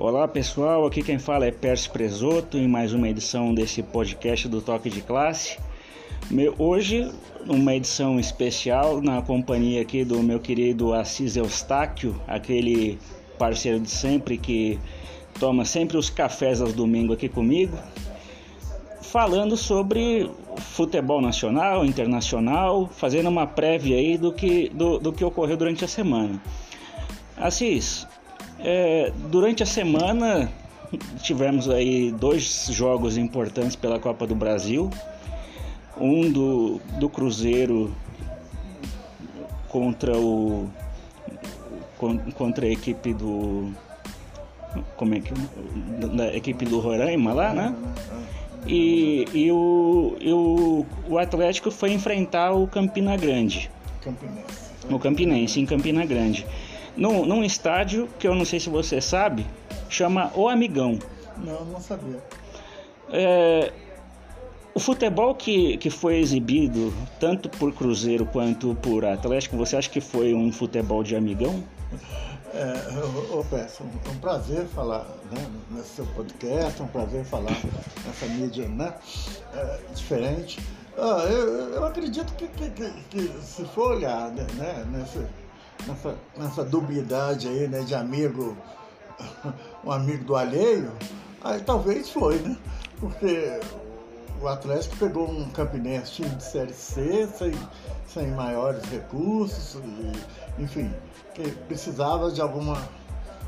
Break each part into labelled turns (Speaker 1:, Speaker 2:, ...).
Speaker 1: Olá pessoal, aqui quem fala é Pércio Presoto em mais uma edição desse podcast do Toque de Classe. Meu, hoje, uma edição especial na companhia aqui do meu querido Assis Eustáquio, aquele parceiro de sempre que toma sempre os cafés aos domingos aqui comigo, falando sobre futebol nacional, internacional, fazendo uma prévia aí do que, do, do que ocorreu durante a semana. Assis, é, durante a semana tivemos aí dois jogos importantes pela Copa do Brasil. Um do, do Cruzeiro contra o contra a equipe do como é que da equipe do Roraima lá, né? E, e, o, e o, o Atlético foi enfrentar o Campina Grande.
Speaker 2: Campinense.
Speaker 1: O Campinense em Campina Grande num, num estádio que eu não sei se você sabe, chama O Amigão.
Speaker 2: Não, não sabia.
Speaker 1: É, o futebol que, que foi exibido, tanto por Cruzeiro quanto por Atlético, você acha que foi um futebol de amigão?
Speaker 2: É, ô, Peço, é um prazer falar né, nesse seu podcast, é um prazer falar nessa mídia né, é, diferente. Ah, eu, eu acredito que, que, que, que, se for olhar né, nesse, nessa, nessa dubiedade aí, né, de amigo, um amigo do alheio, aí talvez foi, né? Porque o Atlético pegou um Campinense time de Série C, sem, sem maiores recursos, e, enfim, que precisava de alguma,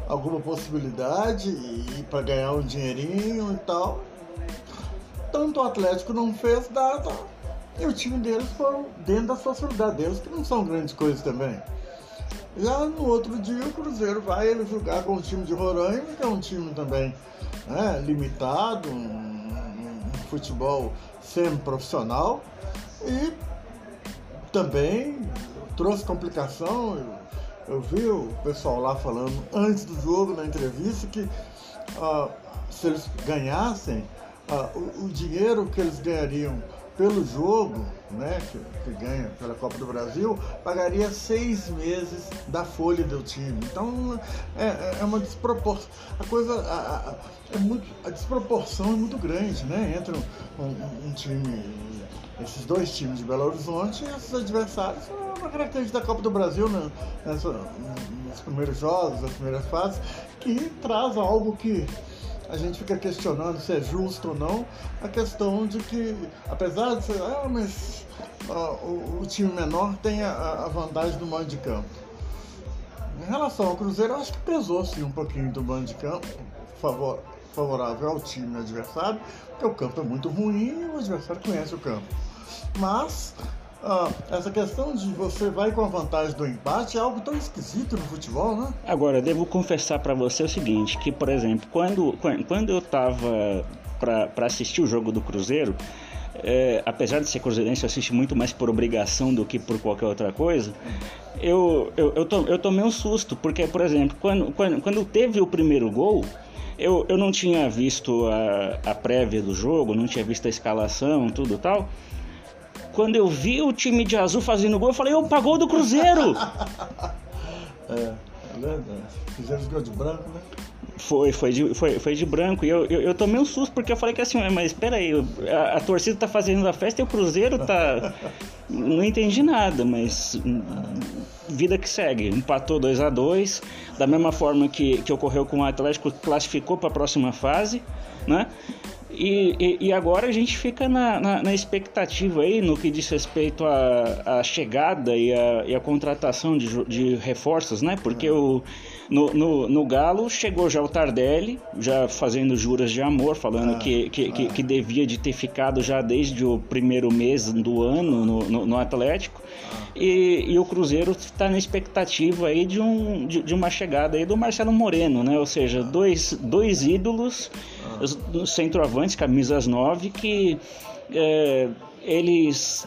Speaker 2: alguma possibilidade e, para ganhar um dinheirinho e tal. Tanto o Atlético não fez nada e o time deles foram dentro da facilidade deles, que não são grandes coisas também. Já no outro dia o Cruzeiro vai ele jogar com o time de Roraima, que é um time também né, limitado, um, um futebol semi-profissional e também trouxe complicação. Eu, eu, vi o pessoal lá falando antes do jogo, na entrevista, que uh, se eles ganhassem, uh, o, o dinheiro que eles ganhariam pelo jogo, né, que, que, ganha pela Copa do Brasil, pagaria seis meses da folha do time. Então é, é, é uma desproporção. A coisa, a, a, é muito, a desproporção é muito grande, né, entre um, um, um, time, esses dois times de Belo Horizonte e esses adversários. É uma característica da Copa do Brasil né, nessa, nos primeiros jogos, nas primeiras fases, que traz algo que a gente fica questionando se é justo ou não, a questão de que, apesar de ser, ah, mas ah, o, o, time menor tem a, a, vantagem do mando de campo. Em relação ao Cruzeiro, eu acho que pesou sim um pouquinho do mando de campo, favor, favorável ao time adversário, porque o campo é muito ruim e o adversário conhece o campo. Mas ah, essa questão de você vai com a vantagem do empate é algo tão esquisito no futebol, né?
Speaker 1: Agora, devo confessar para você o seguinte, que, por exemplo, quando, quando eu tava para assistir o jogo do Cruzeiro, é, apesar de ser cruzeirense, eu assisto muito mais por obrigação do que por qualquer outra coisa. Eu, eu, eu, eu tomei um susto, porque, por exemplo, quando, quando, quando teve o primeiro gol, eu, eu não tinha visto a, a prévia do jogo, não tinha visto a escalação, tudo tal. Quando eu vi o time de azul fazendo gol, eu falei, opa, gol do Cruzeiro!
Speaker 2: é, é verdade. Fizeram gol de branco, né?
Speaker 1: Foi, foi de, foi, foi de branco. E eu, eu, eu, tomei um susto porque eu falei que assim, mas espera aí, a, a, torcida tá fazendo a festa e o Cruzeiro tá. Não entendi nada, mas vida que segue. Empatou 2 a 2 da mesma forma que, que ocorreu com o Atlético, classificou para a próxima fase, né? E, e, e, agora a gente fica na, na, na, expectativa aí no que diz respeito à, chegada e a contratação de, de, reforços, né? Porque o, no, no, no, Galo chegou já o Tardelli, já fazendo juras de amor, falando ah, que, que, ah. que, que, devia de ter ficado já desde o primeiro mês do ano no, no, no Atlético. Ah. E, e, o Cruzeiro está na expectativa aí de, um, de, de, uma chegada aí do Marcelo Moreno, né? Ou seja, dois, dois ídolos uh, centroavantes, camisas 9, que é, eles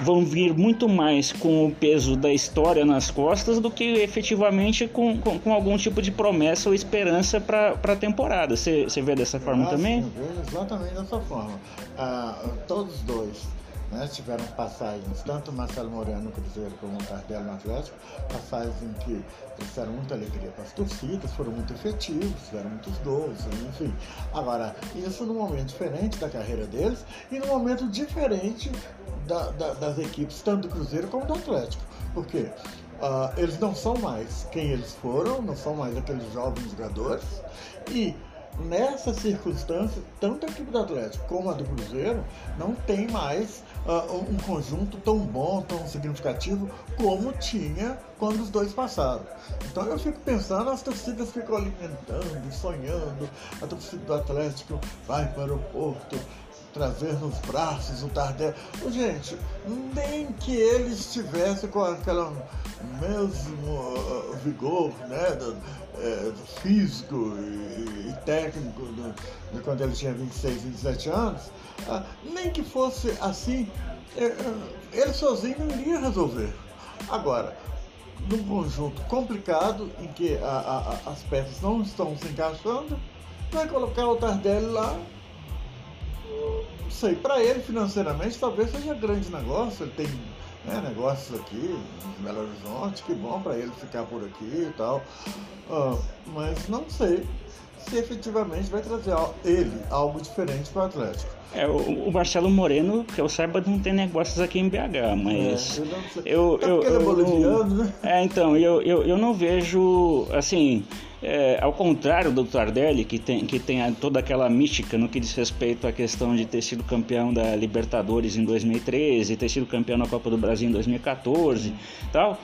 Speaker 1: vão vir muito mais com o peso da história nas costas do que efetivamente com, com, com algum tipo de promessa ou esperança para a temporada. Você vê dessa forma
Speaker 2: ah,
Speaker 1: também?
Speaker 2: Sim, exatamente dessa forma. Ah, todos dois Né? Tiveram passagens, tanto Marcelo Moreno no Cruzeiro como o Tardelli no Atlético, passagens em que trouxeram muita alegria para as torcidas, foram muito efetivos, fizeram muitos gols, enfim. Agora, isso num momento diferente da carreira deles e num momento diferente da, da, das equipes, tanto do Cruzeiro como do Atlético. Por quê? Uh, eles não são mais quem eles foram, não são mais aqueles jovens jogadores e nessa circunstância, tanto a equipe do Atlético como a do Cruzeiro não tem mais uh, um conjunto tão bom, tão significativo como tinha quando os dois passaram. Então eu fico pensando, as torcidas ficam alimentando, sonhando, a torcida do Atlético vai para o Porto, trazer nos braços o Tardelli. Gente, nem que ele estivesse com aquele mesmo uh, vigor, né? Do, é, físico e, e técnico do, de quando ele tinha 26, 27 anos, ah, nem que fosse assim, é, ele sozinho não iria resolver. Agora, num conjunto complicado em que a, a, as peças não estão se encaixando, vai colocar o Tardelli lá. Não sei, para ele financeiramente talvez seja grande negócio, ele tem né, negócios aqui em Belo Horizonte, que bom para ele ficar por aqui e tal. Uh, mas não sei se efetivamente vai trazer ele algo diferente para o Atlético.
Speaker 1: É, o, Marcelo Moreno, que eu saiba, não tem negócios aqui em BH, mas. É, eu, eu, eu, ele é boliviano, né? É, então, eu, eu, eu não vejo, assim, é, ao contrário do Tardelli, que tem, que tem toda aquela mística no que diz respeito à questão de ter sido campeão da Libertadores em 2013, ter sido campeão na Copa do Brasil em 2014 tal.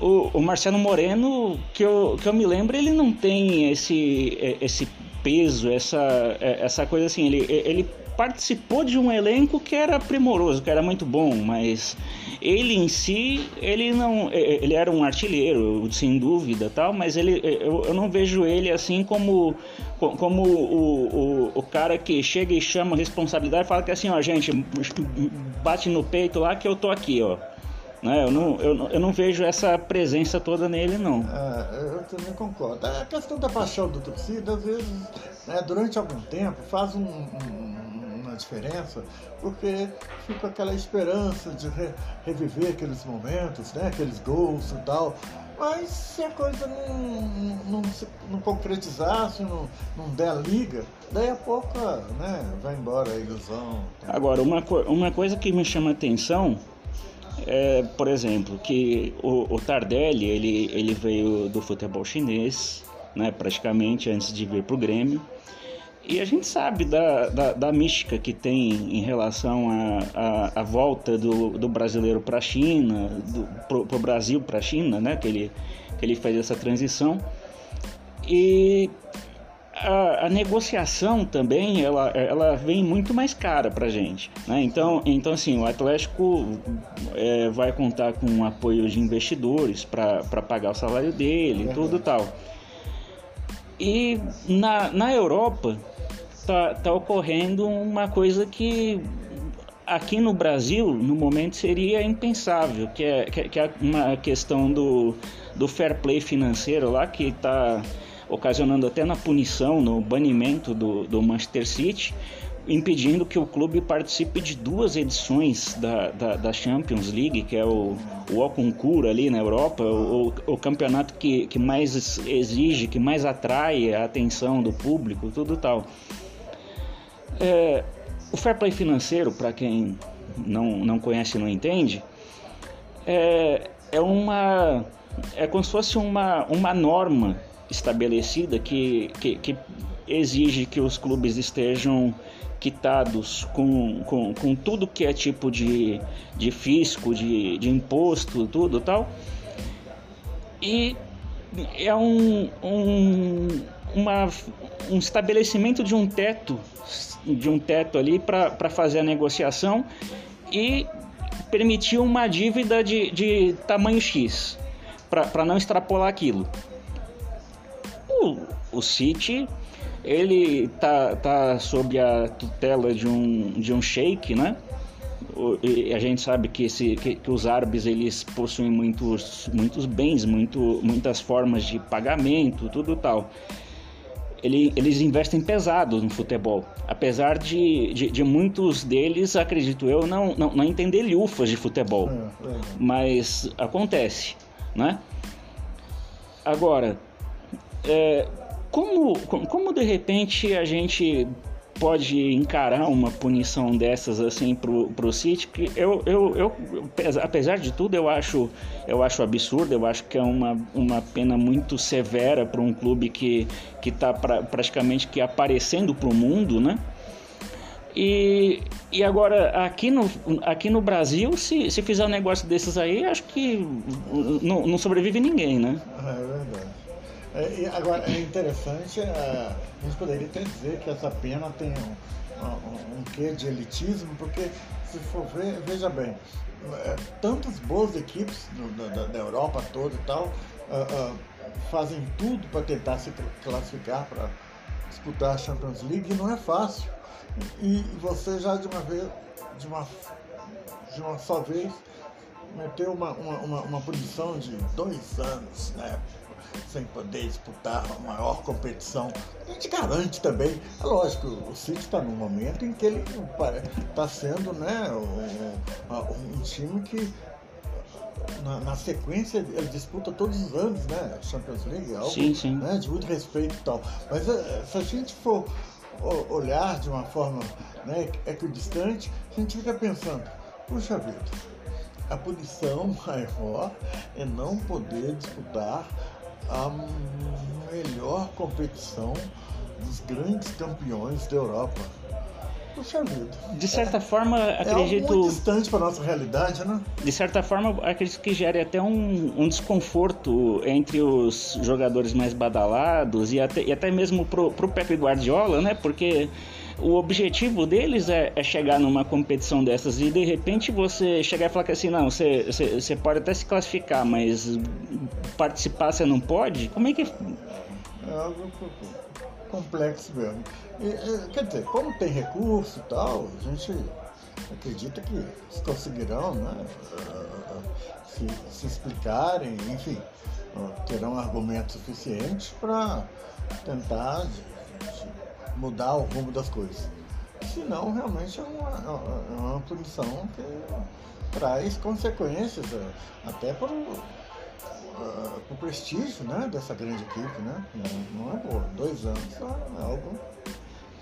Speaker 1: O, o Marcelo Moreno, que eu, que eu me lembro, ele não tem esse, esse peso, essa, essa coisa assim. Ele, ele participou de um elenco que era primoroso, que era muito bom, mas ele em si, ele não, ele era um artilheiro, sem dúvida, tal, mas ele, eu, eu não vejo ele assim como como o, o, o cara que chega e chama responsabilidade e fala que assim, ó, gente, bate no peito lá que eu tô aqui, ó. Né? Eu, não, eu, eu não vejo essa presença toda nele, não.
Speaker 2: É, eu também concordo. A questão da paixão do torcida, às vezes, né, durante algum tempo, faz um, um diferença, porque fica aquela esperança de re, reviver aqueles momentos, né? aqueles gols e tal. Mas se a coisa não, não, não, não concretizar, se não, não der a liga, daí a pouco né, vai embora a ilusão.
Speaker 1: Agora, uma, uma coisa que me chama a atenção é, por exemplo, que o, o Tardelli ele, ele veio do futebol chinês, né, praticamente antes de vir para o Grêmio. E a gente sabe da, da, da mística que tem em relação à volta do, do brasileiro para a China, para o Brasil para a China, né? que, ele, que ele fez essa transição. E a, a, negociação também ela, ela vem muito mais cara para gente. Né? Então, então, assim, o Atlético é, vai contar com apoio de investidores para pagar o salário dele e tudo tal. E na, na Europa tá, tá ocorrendo uma coisa que aqui no Brasil, no momento, seria impensável, que é, que é uma questão do, do fair play financeiro lá, que está ocasionando até na punição, no banimento do, do Manchester City, impedindo que o clube participe de duas edições da, da, da Champions League, que é o, o concurso ali na Europa, o, o, campeonato que, que mais exige, que mais atrai a atenção do público, tudo tal. É, o fair play financeiro, para quem não, não conhece e não entende, é, é uma é como se fosse uma, uma norma estabelecida que, que, que exige que os clubes estejam quitados com, com, com tudo que é tipo de, de fisco, de, de imposto, tudo tal. E é um, um, uma, um estabelecimento de um teto, de um teto ali para fazer a negociação e permitir uma dívida de, de tamanho X, para não extrapolar aquilo. O, o City ele tá, tá sob a tutela de um, de um sheik, né? E a gente sabe que, esse, que, que, os árabes eles possuem muitos, muitos bens, muito, muitas formas de pagamento, tudo tal. ele, eles investem pesado no futebol. Apesar de, de, de, muitos deles, acredito eu, não, não, não entender lufas de futebol. É, é. Mas acontece, né? Agora, é, como, como de repente a gente pode encarar uma punição dessas assim pro, pro City, que eu, eu, eu, apesar de tudo, eu acho, eu acho absurdo, eu acho que é uma, uma pena muito severa para um clube que que está pra, praticamente que aparecendo para o mundo, né? E, e agora, aqui no, aqui no Brasil, se, se fizer um negócio desses aí, acho que não, não sobrevive ninguém, né?
Speaker 2: É verdade. É, agora, é interessante, é, a gente poderia até dizer que essa pena tem um, um, um quê de elitismo, porque se for ver, veja bem, é, tantas boas equipes do, da, da, Europa toda e tal uh, uh, fazem tudo para tentar se classificar para disputar a Champions League e não é fácil. E você já de uma vez, de uma, de uma só vez, meteu uma, uma, uma, uma de dois anos, né? Sem poder disputar a maior competição. A gente garante também, é lógico, o City está num momento em que ele está sendo né, um, um, time que na, na, sequência ele disputa todos os anos, né? Champions League, algo
Speaker 1: sim, sim.
Speaker 2: Né, de muito respeito e tal. Mas eh, se a gente for olhar de uma forma né, equidistante, a gente fica pensando, puxa vida, a punição maior é não poder disputar a melhor competição dos grandes campeões da Europa. Puxa vida.
Speaker 1: De certa forma, acredito. É muito
Speaker 2: distante para nossa realidade, né?
Speaker 1: De certa forma, acredito que gere até um, um desconforto entre os jogadores mais badalados e até, e até mesmo pro, pro Pepe Guardiola, né? Porque o objetivo deles é, é, chegar numa competição dessas e de repente você chegar e falar que assim, não, você, você, você pode até se classificar, mas participar você não pode? Como é que.
Speaker 2: É algo complexo mesmo. E, quer dizer, como tem recurso e tal, a gente acredita que eles conseguirão né, se, se explicarem, enfim, terão argumentos suficientes para tentar mudar o rumo das coisas. Senão, realmente é uma, é uma punição que traz consequências é, até para o, o prestígio né, dessa grande equipe. Né? Não é boa. Dois anos é algo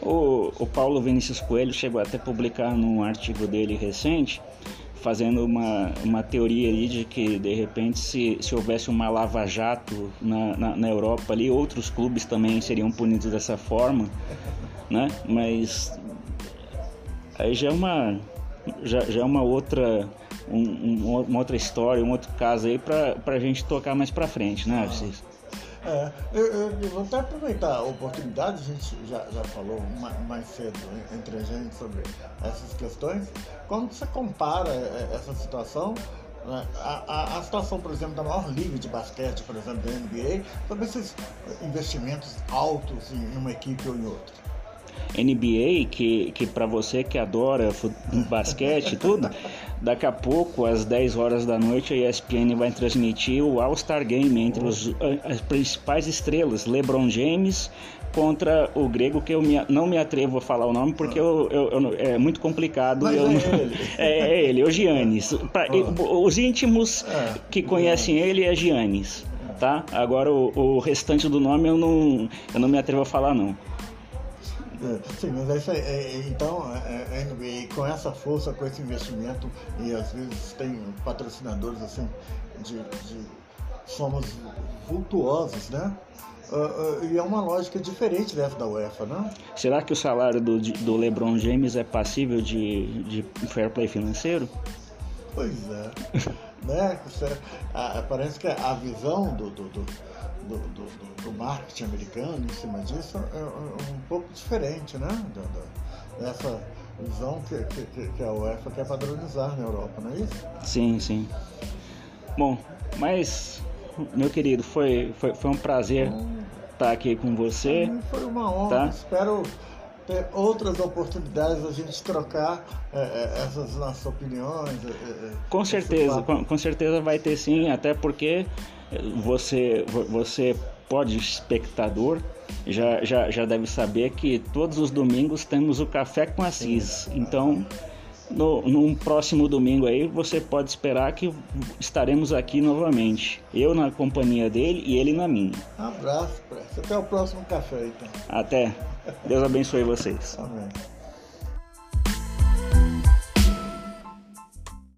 Speaker 1: o, o Paulo Vinícius Coelho chegou até a publicar num artigo dele recente, fazendo uma, uma teoria ali de que de repente se, se houvesse uma lava-jato na, na, na, Europa ali, outros clubes também seriam punidos dessa forma né? Mas aí já é uma já, já é uma outra um, um, uma outra história, um outro caso aí para a gente tocar mais para frente, né, Arcis?
Speaker 2: É, eu, eu, eu, vou até aproveitar a oportunidade, a gente já, já falou mais, mais cedo entre a gente sobre essas questões. Quando você compara é, essa situação né, a, a, a, situação, por exemplo, da maior liga de basquete, por exemplo, da NBA, sobre esses investimentos altos em uma equipe ou em outra.
Speaker 1: NBA, que, que para você que adora basquete e tudo, daqui a pouco, às 10 horas da noite, a ESPN vai transmitir o All-Star Game entre os, as principais estrelas, LeBron James contra o grego, que eu me, não me atrevo a falar o nome porque eu, eu, eu é muito complicado.
Speaker 2: Mas
Speaker 1: eu,
Speaker 2: é, ele.
Speaker 1: é, é ele, o Giannis. Pra, oh. Os íntimos é, que conhecem ele é Giannis. Tá? Agora o, o restante do nome eu não, eu não me atrevo a falar não.
Speaker 2: É, sim, mas é isso aí. É, então, a NBA com essa força, com esse investimento, e às vezes tem patrocinadores assim, de, de somos vultuosos, né? Uh, uh, e é uma lógica diferente dessa da UEFA, né?
Speaker 1: Será que o salário do, do LeBron James é passível de, de fair play financeiro?
Speaker 2: Pois é. né? Parece que a visão do, do, do do, do, do, marketing americano em cima disso é, é, é um pouco diferente, né? Dessa visão que, que, que, a UEFA quer padronizar na Europa, não é isso?
Speaker 1: Sim, sim. Bom, mas, meu querido, foi, foi, foi um prazer hum, estar aqui com você.
Speaker 2: Foi uma honra. Tá? Espero ter outras oportunidades a gente trocar é, é, essas nossas opiniões.
Speaker 1: É com certeza, com, com, certeza vai ter sim, até porque você, você pod espectador já, já, já deve saber que todos os domingos temos o Café com Assis. Então, no, num próximo domingo aí, você pode esperar que estaremos aqui novamente. Eu na companhia dele e ele na minha.
Speaker 2: Um abraço, Até o próximo café, então.
Speaker 1: Até. Deus abençoe vocês.
Speaker 2: Amém.